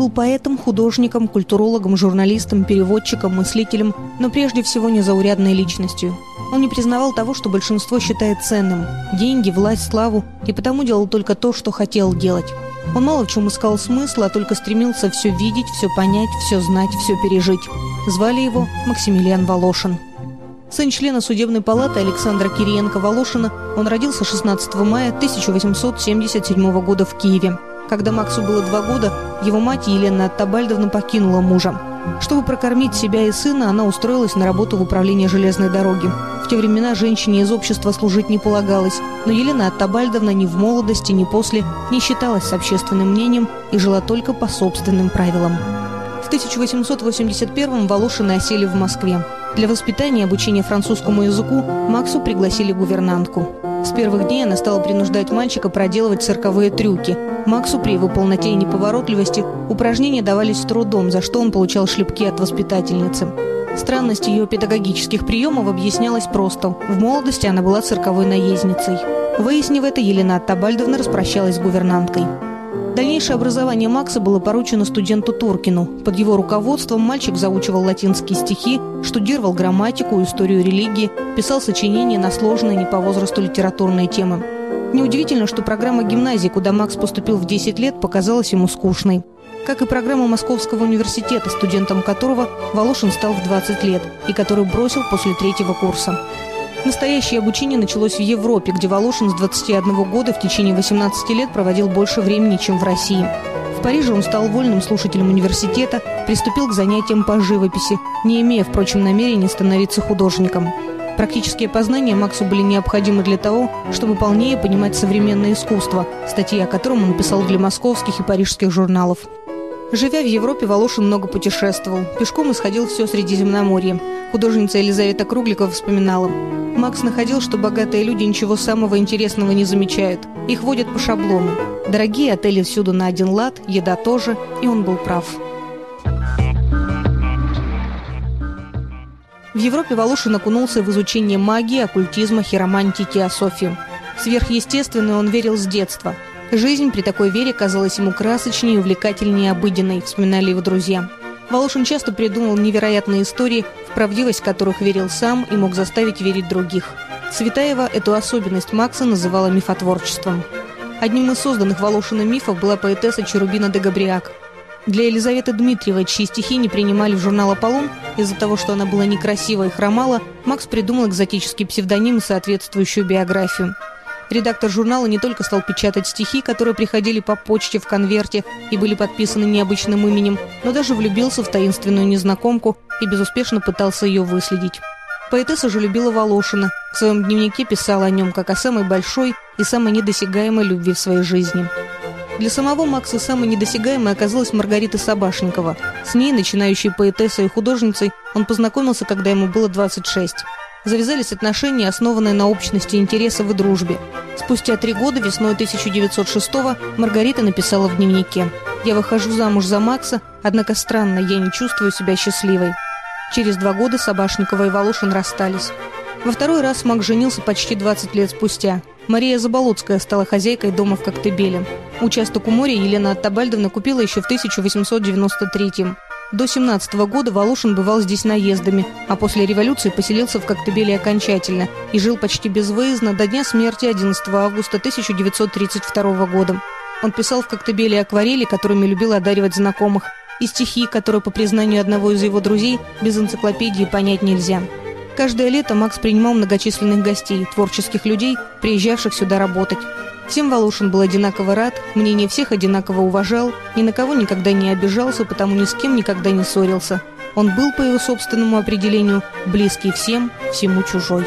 Был поэтом, художником, культурологом, журналистом, переводчиком, мыслителем, но прежде всего незаурядной личностью. Он не признавал того, что большинство считает ценным – деньги, власть, славу, и потому делал только то, что хотел делать. Он мало в чем искал смысла, а только стремился все видеть, все понять, все знать, все пережить. Звали его Максимилиан Волошин. Сын члена судебной палаты Александра Кириенко-Волошина, он родился 16 мая 1877 года в Киеве. Когда Максу было два года, его мать Елена Табальдовна покинула мужа. Чтобы прокормить себя и сына, она устроилась на работу в управление железной дороги. В те времена женщине из общества служить не полагалось, но Елена Оттабальдовна ни в молодости, ни после не считалась с общественным мнением и жила только по собственным правилам. В 1881-м Волошины осели в Москве. Для воспитания и обучения французскому языку Максу пригласили гувернантку. С первых дней она стала принуждать мальчика проделывать цирковые трюки. Максу при его полноте и неповоротливости упражнения давались с трудом, за что он получал шлепки от воспитательницы. Странность ее педагогических приемов объяснялась просто. В молодости она была цирковой наездницей. Выяснив это, Елена Табальдовна распрощалась с гувернанткой. Дальнейшее образование Макса было поручено студенту Торкину. Под его руководством мальчик заучивал латинские стихи, штудировал грамматику, историю религии, писал сочинения на сложные не по возрасту литературные темы. Неудивительно, что программа гимназии, куда Макс поступил в 10 лет, показалась ему скучной. Как и программа Московского университета, студентом которого Волошин стал в 20 лет и который бросил после третьего курса. Настоящее обучение началось в Европе, где Волошин с 21 года в течение 18 лет проводил больше времени, чем в России. В Париже он стал вольным слушателем университета, приступил к занятиям по живописи, не имея, впрочем, намерения становиться художником. Практические познания Максу были необходимы для того, чтобы полнее понимать современное искусство, статьи о котором он писал для московских и парижских журналов. Живя в Европе, Волошин много путешествовал. Пешком исходил все Средиземноморье. Художница Елизавета Кругликова вспоминала. Макс находил, что богатые люди ничего самого интересного не замечают. Их водят по шаблону. Дорогие отели всюду на один лад, еда тоже, и он был прав. В Европе Волошин окунулся в изучение магии, оккультизма, хиромантии, теософии. Сверхъестественное он верил с детства – Жизнь при такой вере казалась ему красочнее и увлекательнее обыденной, вспоминали его друзья. Волошин часто придумал невероятные истории, в правдивость которых верил сам и мог заставить верить других. Цветаева эту особенность Макса называла мифотворчеством. Одним из созданных Волошиным мифов была поэтесса Черубина де Габриак. Для Елизаветы Дмитриевой, чьи стихи не принимали в журнал «Аполлон» из-за того, что она была некрасива и хромала, Макс придумал экзотический псевдоним и соответствующую биографию – Редактор журнала не только стал печатать стихи, которые приходили по почте в конверте и были подписаны необычным именем, но даже влюбился в таинственную незнакомку и безуспешно пытался ее выследить. Поэтесса же любила Волошина. В своем дневнике писала о нем как о самой большой и самой недосягаемой любви в своей жизни. Для самого Макса самой недосягаемой оказалась Маргарита Собашникова. С ней, начинающей поэтессой и художницей, он познакомился, когда ему было 26. Завязались отношения, основанные на общности интересов и дружбе. Спустя три года, весной 1906-го, Маргарита написала в дневнике «Я выхожу замуж за Макса, однако странно, я не чувствую себя счастливой». Через два года Собашникова и Волошин расстались. Во второй раз Мак женился почти 20 лет спустя. Мария Заболоцкая стала хозяйкой дома в Коктебеле. Участок у моря Елена Оттабальдовна купила еще в 1893 -м. До 17 года Волошин бывал здесь наездами, а после революции поселился в Коктебеле окончательно и жил почти безвыездно до дня смерти 11 августа 1932 года. Он писал в Коктебеле акварели, которыми любил одаривать знакомых, и стихи, которые, по признанию одного из его друзей, без энциклопедии понять нельзя. Каждое лето Макс принимал многочисленных гостей, творческих людей, приезжавших сюда работать. Всем Волошин был одинаково рад, мнение всех одинаково уважал, ни на кого никогда не обижался, потому ни с кем никогда не ссорился. Он был, по его собственному определению, близкий всем, всему чужой.